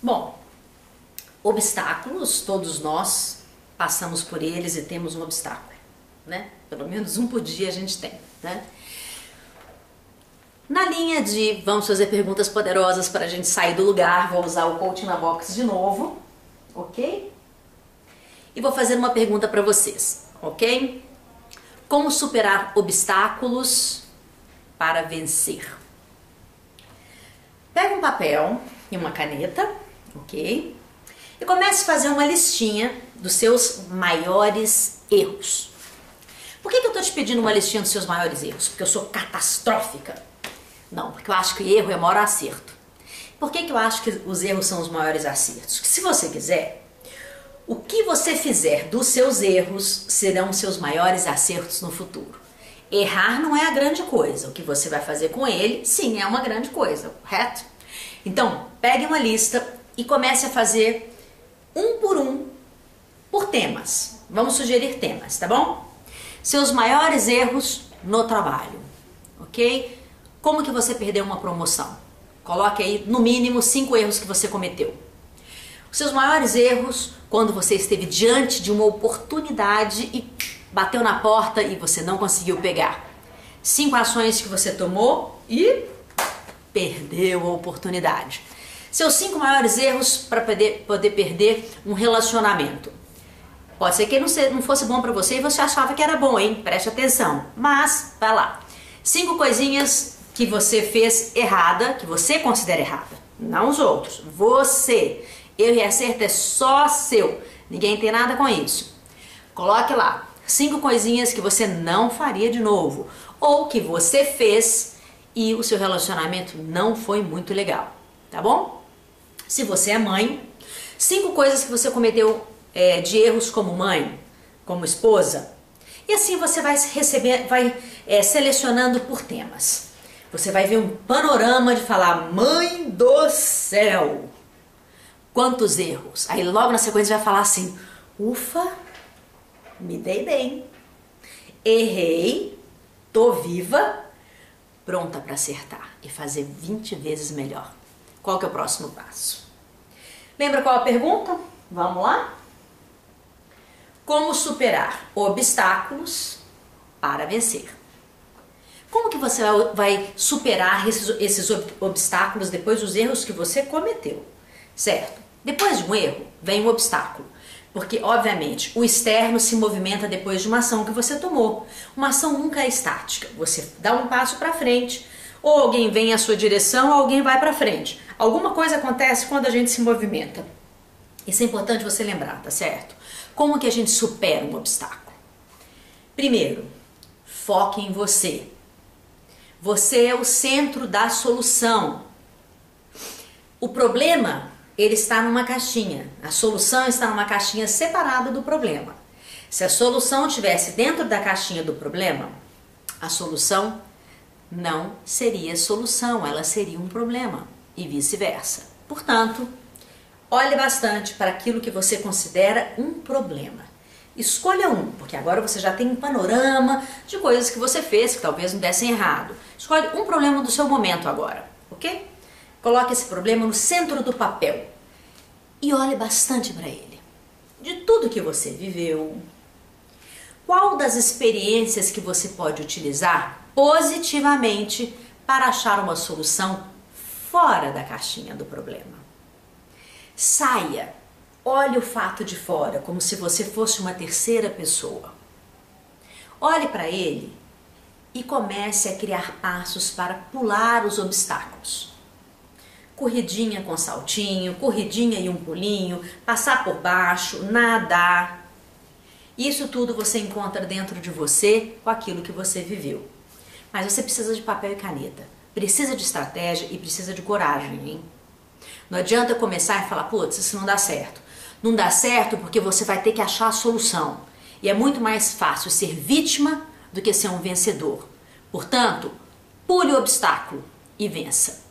Bom, obstáculos, todos nós passamos por eles e temos um obstáculo, né? Pelo menos um por dia a gente tem, né? Na linha de vamos fazer perguntas poderosas para a gente sair do lugar, vou usar o coaching na box de novo, ok? E vou fazer uma pergunta para vocês, ok? Como superar obstáculos para vencer? Pega um papel e uma caneta, ok? E comece a fazer uma listinha dos seus maiores erros. Por que, que eu estou te pedindo uma listinha dos seus maiores erros? Porque eu sou catastrófica? Não, porque eu acho que erro é o maior acerto. Por que, que eu acho que os erros são os maiores acertos? Porque se você quiser, o que você fizer dos seus erros serão seus maiores acertos no futuro. Errar não é a grande coisa. O que você vai fazer com ele, sim, é uma grande coisa, correto? Então, pegue uma lista e comece a fazer um por um por temas. Vamos sugerir temas, tá bom? Seus maiores erros no trabalho, ok? Como que você perdeu uma promoção? Coloque aí no mínimo cinco erros que você cometeu. Os seus maiores erros quando você esteve diante de uma oportunidade e bateu na porta e você não conseguiu pegar. Cinco ações que você tomou e perdeu a oportunidade. Seus cinco maiores erros para poder, poder perder um relacionamento. Pode ser que não fosse bom para você e você achava que era bom, hein? Preste atenção. Mas, vai lá. Cinco coisinhas que você fez errada, que você considera errada. Não os outros. Você. Erro e acerto é só seu. Ninguém tem nada com isso. Coloque lá cinco coisinhas que você não faria de novo ou que você fez e o seu relacionamento não foi muito legal, tá bom? Se você é mãe, cinco coisas que você cometeu é, de erros como mãe, como esposa, e assim você vai receber, vai é, selecionando por temas. Você vai ver um panorama de falar, mãe do céu, quantos erros. Aí logo na sequência vai falar assim, ufa, me dei bem, errei, tô viva, pronta para acertar e fazer 20 vezes melhor. Qual que é o próximo passo? Lembra qual a pergunta? Vamos lá? Como superar obstáculos para vencer? Como que você vai superar esses, esses obstáculos depois dos erros que você cometeu? Certo? Depois de um erro, vem um obstáculo. Porque, obviamente, o externo se movimenta depois de uma ação que você tomou. Uma ação nunca é estática. Você dá um passo para frente, ou alguém vem à sua direção, ou alguém vai para frente. Alguma coisa acontece quando a gente se movimenta. Isso é importante você lembrar, tá certo? Como que a gente supera um obstáculo? Primeiro, foque em você. Você é o centro da solução. O problema ele está numa caixinha. A solução está numa caixinha separada do problema. Se a solução estivesse dentro da caixinha do problema, a solução não seria solução, ela seria um problema e vice-versa. Portanto, olhe bastante para aquilo que você considera um problema. Escolha um, porque agora você já tem um panorama de coisas que você fez que talvez não dessem errado. Escolhe um problema do seu momento agora, ok? Coloque esse problema no centro do papel e olhe bastante para ele. De tudo que você viveu, qual das experiências que você pode utilizar positivamente para achar uma solução fora da caixinha do problema? Saia, olhe o fato de fora como se você fosse uma terceira pessoa. Olhe para ele e comece a criar passos para pular os obstáculos corridinha com saltinho, corridinha e um pulinho, passar por baixo, nadar. Isso tudo você encontra dentro de você com aquilo que você viveu. Mas você precisa de papel e caneta, precisa de estratégia e precisa de coragem, hein? Não adianta começar e falar, putz, isso não dá certo. Não dá certo porque você vai ter que achar a solução. E é muito mais fácil ser vítima do que ser um vencedor. Portanto, pule o obstáculo e vença.